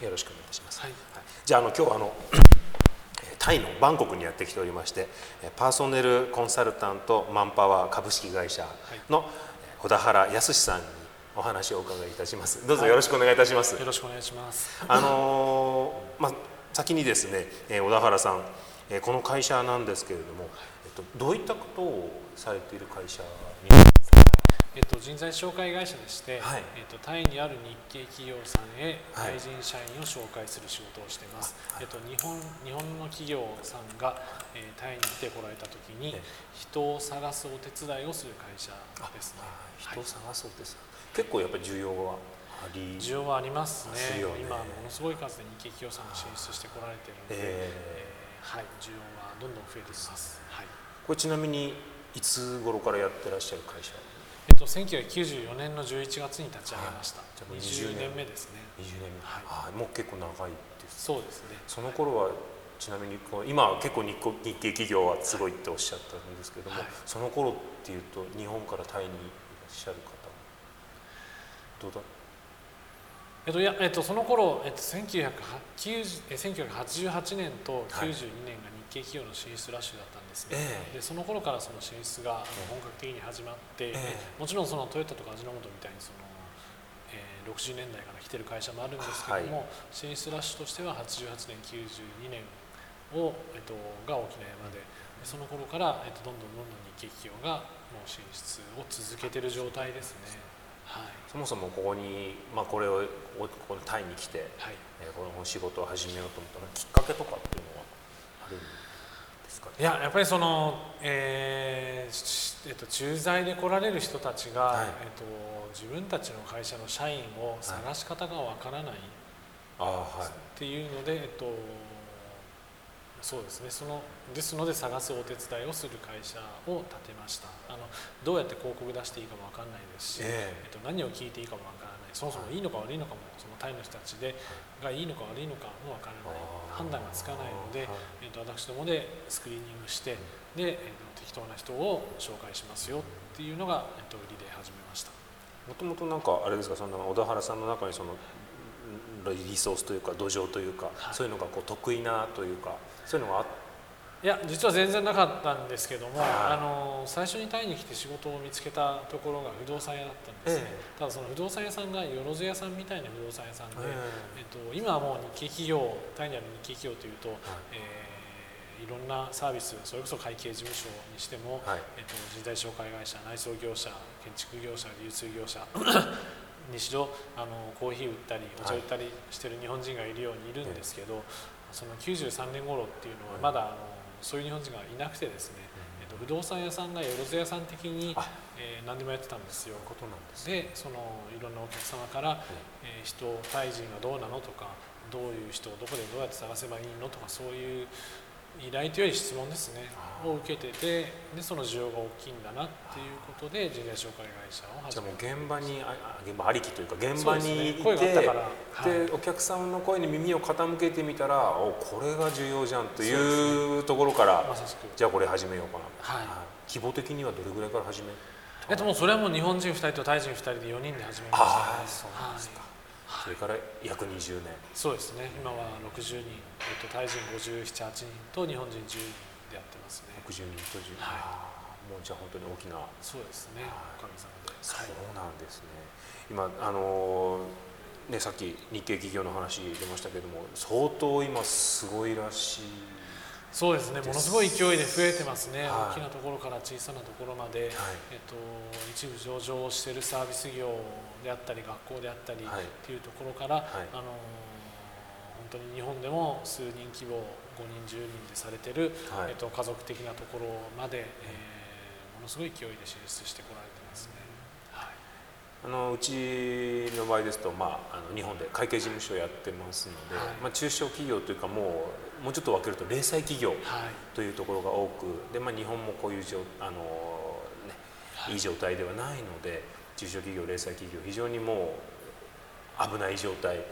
よろしくお願いします、はい。じゃああの今日はあのタイのバンコクにやってきておりましてパーソネルコンサルタントマンパワー株式会社の小田原康さんにお話をお伺いいたします。どうぞよろしくお願いいたします、よろしくお願いします。あのー まあ先にですね、えー小田原さん、えーこの会社なんですけれども、えっと、どういったことをされている会社に？えっと、人材紹介会社でして、はい。えっと、タイにある日系企業さんへはい。外人社員を紹介する仕事をしています、えっと、日本日本の企業さんが、えータイに来てこられた時にええ。人を探すお手伝いをする会社ですね。人を探そうです、結構やっぱり需要はあり？需要はありますね。ね。今ものすごい数で日系企業さんが進出してこられているので、ええ。ーはい、需要はどんどん増えています、はい。これちなみにいつ頃からやってらっしゃる会社？と、1994年の11月に立ち上げました、はいじゃあもう20 20年。目ですね。20年目、はい。あもう結構長い。ですそうですね。その頃はちなみに今は結構日系日系企業はすごいっておっしゃったんですけども、はい。その頃っていうと日本からタイにいらっしゃる方どうだ？えっといやえっと、その頃、えっと、1990え1988年と92年が日系企業の進出ラッシュだったんですね、ええ。でその頃からその進出が本格的に始まって、えもちろんそのトヨタとか味の素みたいにその、えー60年代から来てる会社もあるんですけども、進出ラッシュとしては88年92年を、えっと、が大きな山ででその頃から、えっと、どんどんどんどん日系企業がもう進出を続けてる状態ですね。はい。そもそもここに、まあ、これをここにタイに来て、はい。えーこの仕事を始めようと思ったらきっかけとかっていうのはあるんですか。ねいややっぱりその、えーしえっと、駐在で来られる人たちが、はい。えっと、自分たちの会社の社員を探し方がわからないっていうので、えっと、そうですね。そのですので探すお手伝いをする会社を立てました。あのどうやって広告出していいかもわかんないですし、ええ。っと、何を聞いていいかもわからない。そもそもいいのか悪いのかもそのタイの人たちでがいいのか悪いのかもわからない判断がつかないので、はい。えっと、私どもでスクリーニングしてで、えっと、適当な人を紹介しますよっていうのが、えっと、売りで始めました。もともとなんかあれですかその小田原さんの中にそのんリソースというか土壌というか、はい。そういうのがこう得意なというかそういうのがあっいや実は全然なかったんですけども、はい。あの最初にタイに来て仕事を見つけたところが不動産屋だったんですね、えただその不動産屋さんがよろず屋さんみたいな不動産屋さんで、ええ。っと、今はもう日系企業タイにある日系企業というと、えーいろんなサービスそれこそ会計事務所にしても、はい。えっと、人材紹介会社内装業者建築業者流通業者 にしろあのコーヒー売ったりお茶売ったりしてる日本人がいるようにいるんですけど、その93年頃っていうのはまだあのそういう日本人がいなくてですね、えっと、不動産屋さんがよろず屋さん的にあ、えー何でもやってたんですよ。ことなんですね。でそのいろんなお客様から、えー人タイ人はどうなのとかどういう人をどこでどうやって探せばいいのとかそういう依頼というより質問ですね。を受けててでその需要が大きいんだなっていうことで人材紹介会社をじゃあもう現場にああ現場ありきというか現場にいてね。声があったから。はい。でお客さんの声に耳を傾けてみたらおこれが重要じゃんというところからまさしく。じゃあこれ始めようかな、はい。規模的にはどれぐらいから始めえっともうそれはもう日本人2人とタイ人2人で4人で始めました、ああそうなんですか、はいそれから約20年。そうですね。今は60人、えっと、タイ人578人と日本人10人でやってますね。60人と10人、はい。もうじゃあ本当に大きな。そうですね。おかげさまで。そうなんですね。今あのねさっき日系企業の話出ましたけども相当今すごいらしいそうですね。ものすごい勢いで増えてますね、はい。大きなところから小さなところまで、えっと、一部上場をしているサービス業であったり学校であったりはい。っていうところから、い。あの本当に日本でも数人規模5人10人でされてる、はい。えっと、家族的なところまで、えーものすごい勢いで進出してこられてますね。はい。あのうちの場合ですと、まあ、あの日本で会計事務所をやってますので、はい。まあ、中小企業というかもうもうちょっと分けると零細企業はい。というところが多くで、まあ、日本もこういう状あの、ねい。い状態ではないので中小企業零細企業非常にもう危ない状態は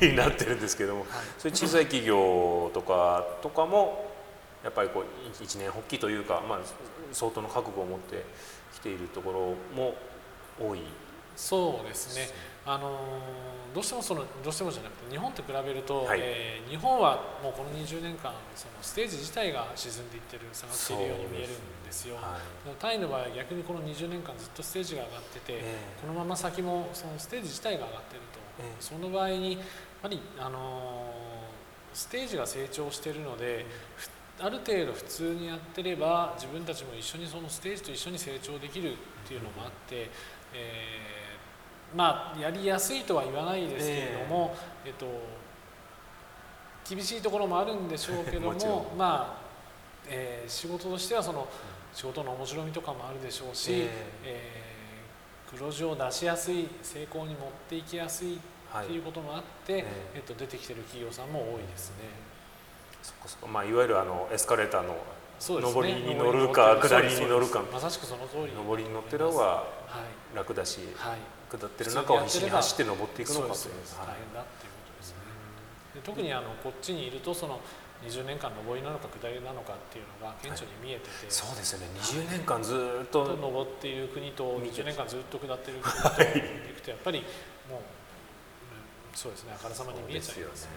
い。に なってるんですけども、はいそういう小さい企業とかとかもやっぱりこう一年発起というか、まあ、相当の覚悟を持ってきているところも多いそうですねあのどうしてもそのどうしてもじゃなくて日本と比べると、はい、えー、日本はもうこの20年間そのステージ自体が沈んでいってる下がっているように見えるんですよ。はい、タイの場合は逆にこの20年間ずっとステージが上がってて、えー、このまま先もそのステージ自体が上がってると、えー、その場合にやっぱりあのステージが成長しているので、ある程度普通にやってれば自分たちも一緒にそのステージと一緒に成長できるっていうのもあって、えーまあやりやすいとは言わないですけれども、えー、えっと、厳しいところもあるんでしょうけども まあ、えー、仕事としてはその仕事の面白みとかもあるでしょうし、えー、えー、黒字を出しやすい成功に持っていきやすいっていうこともあって、はい、えっと、出てきてる企業さんも多いですね。そこそこまあ、いわゆるあのエスカレーターの上りに乗るか、下りに乗るかまさしくその通り上りに乗ってる方が楽だし、はい、下ってる中を必死に走って登っていくのかという大変だっていうことですね。で特にあのこっちにいるとその20年間上りなのか下りなのかっていうのが顕著に見えてて、はい、そうですね。20年間ずっと上っている国と20年間ずっと下っている国とい。くとやっぱりもうそうですね。あからさまに見えちゃいますね、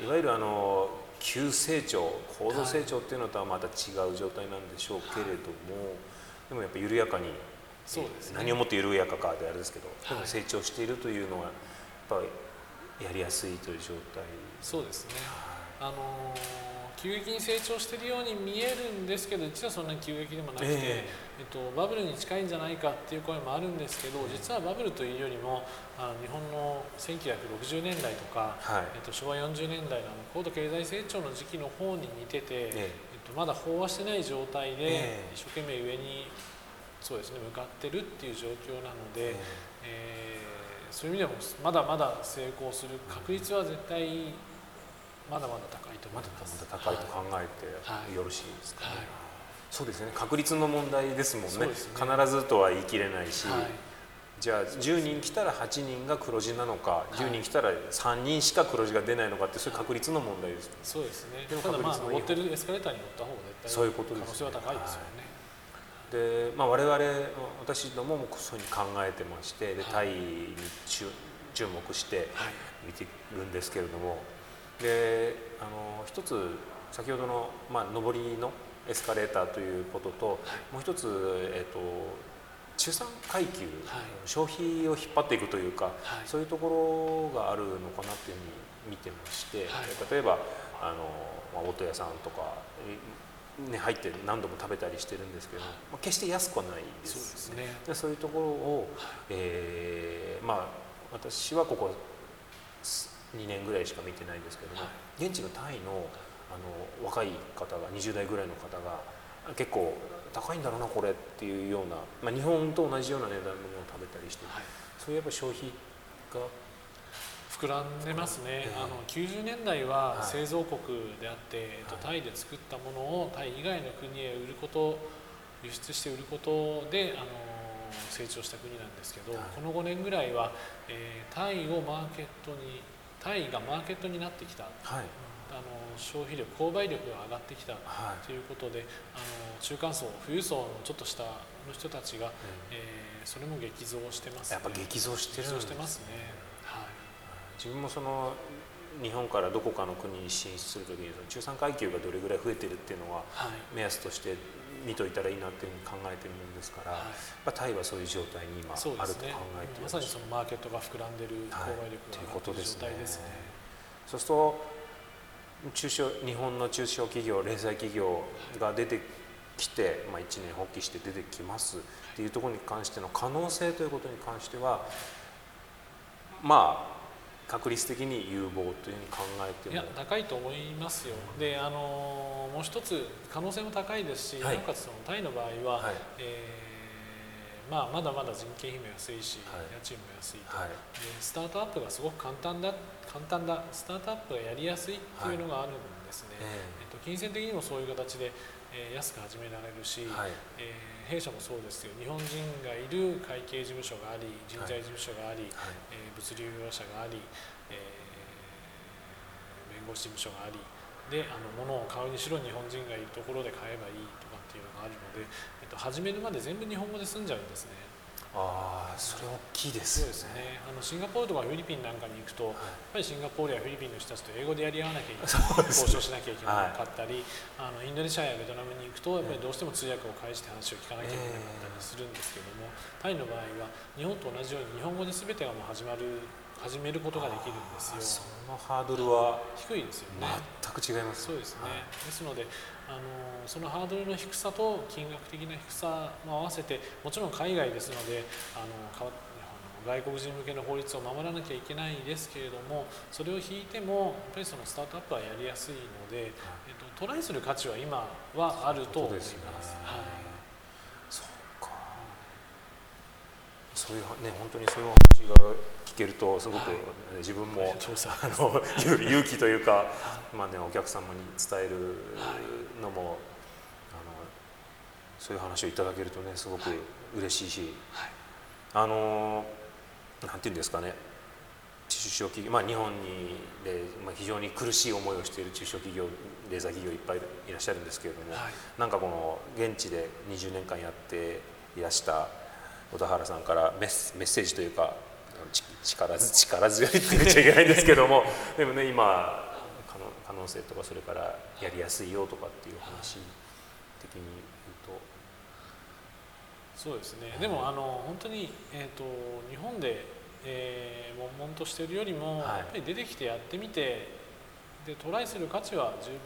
ね、いわゆるあの急成長高度成長っていうのとはまた違う状態なんでしょうけれども、はい、でもやっぱ緩やかにそうです、ね、何をもって緩やかかであれですけど、はい、成長しているというのはやっぱりやりやすいという状態。そうですね、あの急激に成長しているように見えるんですけど実はそんなに急激でもなくて、えー、えっと、バブルに近いんじゃないかっていう声もあるんですけど実はバブルというよりもあの日本の1960年代とか、はい、えっと、昭和40年代の高度経済成長の時期の方に似てて、えー、えっと、まだ飽和してない状態で一生懸命上にそうですね向かってるっていう状況なので、えー、そういう意味でもまだまだ成功する確率は絶対まだまだ高いと思います。まだまだ高いと考えてよろしいですか、ね。はい。はい、そうですね確率の問題ですもんね、ね、必ずとは言い切れないし、はい、じゃあ10人来たら8人が黒字なのか、10人来たら3人しか黒字が出ないのかってそういう確率の問題です、ね、そうですね。でもただまあ乗ってるエスカレーターに乗った方が絶対そういうこと可能性は高いですよね。で、まあ、我々私どももそういうふうに考えてましてでタイに注目して見てるんですけれども、であの一つ先ほどの、まあ、上りのエスカレーターということと、もう一つ、えっと、中産階級、はい、消費を引っ張っていくというか、はい、そういうところがあるのかなというふうに見てまして、はい、例えばあの、まあ、大戸屋さんとかね、入って何度も食べたりしてるんですけど、まあ、決して安くはないですね。そうそういうところを、えー、まあ私はここ2年ぐらいしか見てないんですけども、現地のタイのあの若い方が20代ぐらいの方が結構高いんだろうなこれっていうような、まあ、日本と同じような値段のものを食べたりして、はい、そういうやっぱ消費が膨らんでますね、あの90年代は製造国であって、はい、タイで作ったものをタイ以外の国へ売ること輸出して売ることであの成長した国なんですけど、はい、この5年ぐらいは、えー、タイをマーケットにタイがマーケットになってきた、はい、あの消費力購買力が上がってきたということで、あの中間層富裕層のちょっと下の人たちが、うん、えー、それも激増してます、ね、やっぱ激増してるんですね。ますね自分もその日本からどこかの国に進出するときにその中産階級がどれぐらい増えてるっていうのは目安として見といたらいいなっていうふうに考えてるもんですから、はい、タイはそういう状態に今あると考えて、ね、まさにそのマーケットが膨らんでる購買力が上がってる状態ですね。そうすると中小日本の中小企業零細企業が出てきて、まあ、一年発起して出てきますっていうところに関しての可能性ということに関してはまあ確率的に有望というふうに考えても。いや高いと思いますよ、であのもう一つ可能性も高いですし、はい、なおかつそのタイの場合は、はい、えー、まあ、まだまだ人件費も安いし、はい、家賃も安いと、はい、でスタートアップがすごく簡単だ簡単だスタートアップがやりやすいっていうのがあるんですね、えー、えっと、金銭的にもそういう形で、えー、安く始められるし、はい、えー、弊社もそうですよ。日本人がいる会計事務所があり人材事務所があり、はい、えー、物流業者があり、えー、弁護士事務所がありであの物を買うにしろ日本人がいるところで買えばいいとかっていうのがあるので、えっと、始めるまで全部日本語で済んじゃうんですね。ああそれ大きいですそうですね。あのシンガポールとかフィリピンなんかに行くと、やっぱりシンガポールやフィリピンの人たちと英語でやり合わなきゃいけない、交渉しなきゃいけなかったり、あのインドネシアやベトナムに行くとやっぱりどうしても通訳を介して話を聞かなきゃいけなかったりするんですけども、タイの場合は日本と同じように日本語で全てがもう始まる始めることができるんですよ。そのハードルは低いですよね。全く違います。そうですね。ですので、あのそのハードルの低さと金額的な低さも合わせて、もちろん海外ですので、あの外国人向けの法律を守らなきゃいけないですけれどもそれを引いてもやっぱりそのスタートアップはやりやすいので、えっと、トライする価値は今はあると思います。そうかそういうね本当にそういう話が聞けるとすごく、はい、自分も、あの 勇気というか、まあね、お客様に伝えるのも、はい、あのそういう話をいただけるとねすごく嬉しいし、はい、あのなんていうんですかね中小企業、まあ、日本にで、まあ、非常に苦しい思いをしている中小企業レーザー企業いっぱいいらっしゃるんですけれども、はい、なんかこの現地で20年間やっていらした小田原さんからメッメッセージというか力力強いって言っちゃいけないんですけども でもね今可能性とかそれからやりやすいよとかっていう話的に言うと。そうですね、でもあの本当に、えーと、日本で、えー、悶々としているよりも、はい、やっぱり出てきてやってみてでトライする価値は十分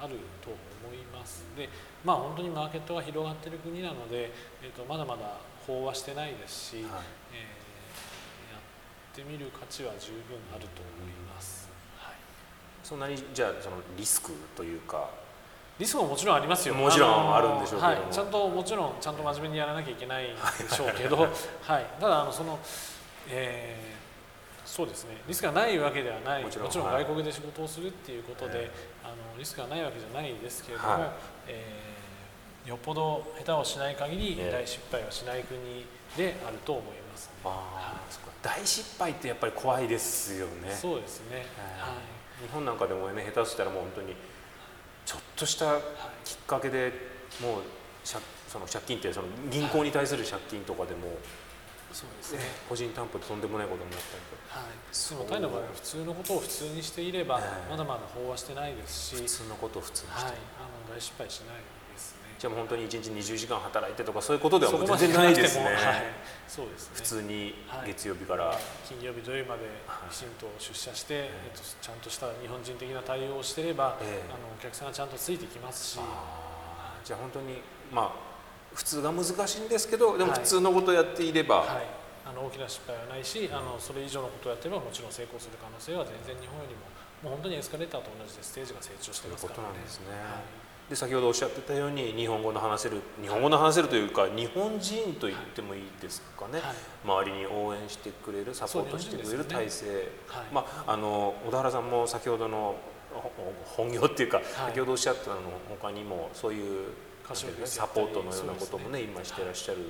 あると思います。でまあ本当にマーケットが広がっている国なので、えーと、まだまだ飽和してないですし、はい、えー、やってみる価値は十分あると思います、はい、そんなにじゃあそのリスクというかリスクももちろんありますよ。もちろんあるんでしょうけど、はい、ちゃんともちろんちゃんと真面目にやらなきゃいけないでしょうけど、はい、ただあのその、えー、そうですね。リスクがないわけではない。もちろん外国で仕事をするっていうことで、はい、あのリスクがないわけじゃないですけれども、はい、えー、よっぽど下手をしない限り大失敗はしない国であると思います、ね、あ大失敗ってやっぱり怖いですよね。そうですね、はい、日本なんかでもね下手したらもう本当にちょっとしたきっかけでもうその借金ってその銀行に対する借金とかでも、そうですね、個人担保でとんでもないことになったりとか、はい、でもタイの場合は普通のことを普通にしていれば、まだまだ飽和してないですし。普通のことを普通にして、はい、あの大失敗しないじゃあもう本当に1日20時間働いてとかそういうことではもう全然ないですね、はい、そうですね。普通に月曜日から、はい、金曜日土曜日まできちんと出社して、えっと、ちゃんとした日本人的な対応をしてれば、えー、あのお客さんがちゃんとついてきますし。じゃあ本当にまあ普通が難しいんですけどでも普通のことをやっていれば、はい。あの大きな失敗はないし、あのそれ以上のことをやってればもちろん成功する可能性は全然日本よりももう本当にエスカレーターと同じでステージが成長してますからね。いうことなんですね、はいで先ほどおっしゃってたように日本語の話せる日本語の話せるというか日本人と言ってもいいですかね、はい、周りに応援してくれるサポートしてくれる体制、ねはい、まあ、あの小田原さんも先ほどの本業っていうか、はい、先ほどおっしゃったの他にもそういうサポートのようなこともね、ね、今してらっしゃるっ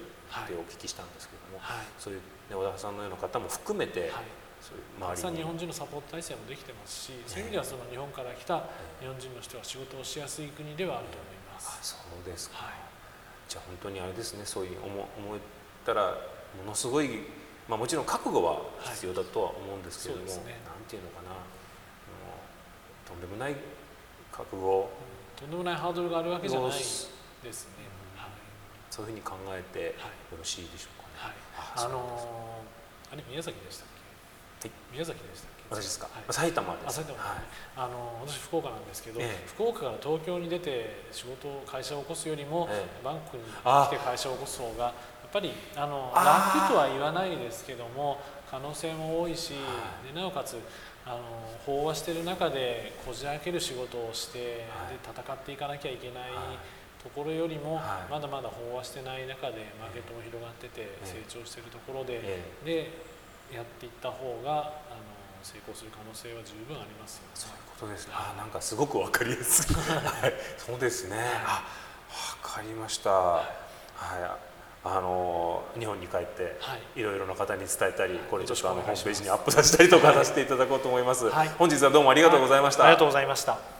てお聞きしたんですけども、そういう、ね、小田原さんのような方も含めて、たくさん日本人のサポート体制もできてますし、そういう意味ではその日本から来た日本人の人は仕事をしやすい国ではあると思います。あそうですか、はい、じゃあ本当にあれですね。そういう思思ったらものすごい、まあ、もちろん覚悟は必要だとは思うんですけれども、はいね、なんていうのかな。とんでもない覚悟、うん、とんでもないハードルがあるわけじゃないですね、はい、そういうふうに考えてよろしいでしょうかね。はい、あのー、あれ宮崎でしたっけ宮崎でした私ですか、はい、埼玉です。埼玉、はい、あの私福岡なんですけど、ええ、福岡から東京に出て仕事会社を起こすよりも、え、バンコクに来て会社を起こす方がやっぱりあの楽とは言わないですけども可能性も多いし、でなおかつあの飽和している中でこじ開ける仕事をして、で戦っていかなきゃいけない、ところよりも、まだまだ飽和してない中でマーケットも広がってて成長しているところで、でやっていった方があの成功する可能性は十分ありますよ、ね、そういうことですね。あなんかすごくわかりやすい。はい、そうですね。あ、わかりました。はい。あの日本に帰って、はい、いろいろな方に伝えたり、これちょっとあのホームページにアップさせたりとかさせていただこうと思います。はい、本日はどうもありがとうございました。ありがとうございました。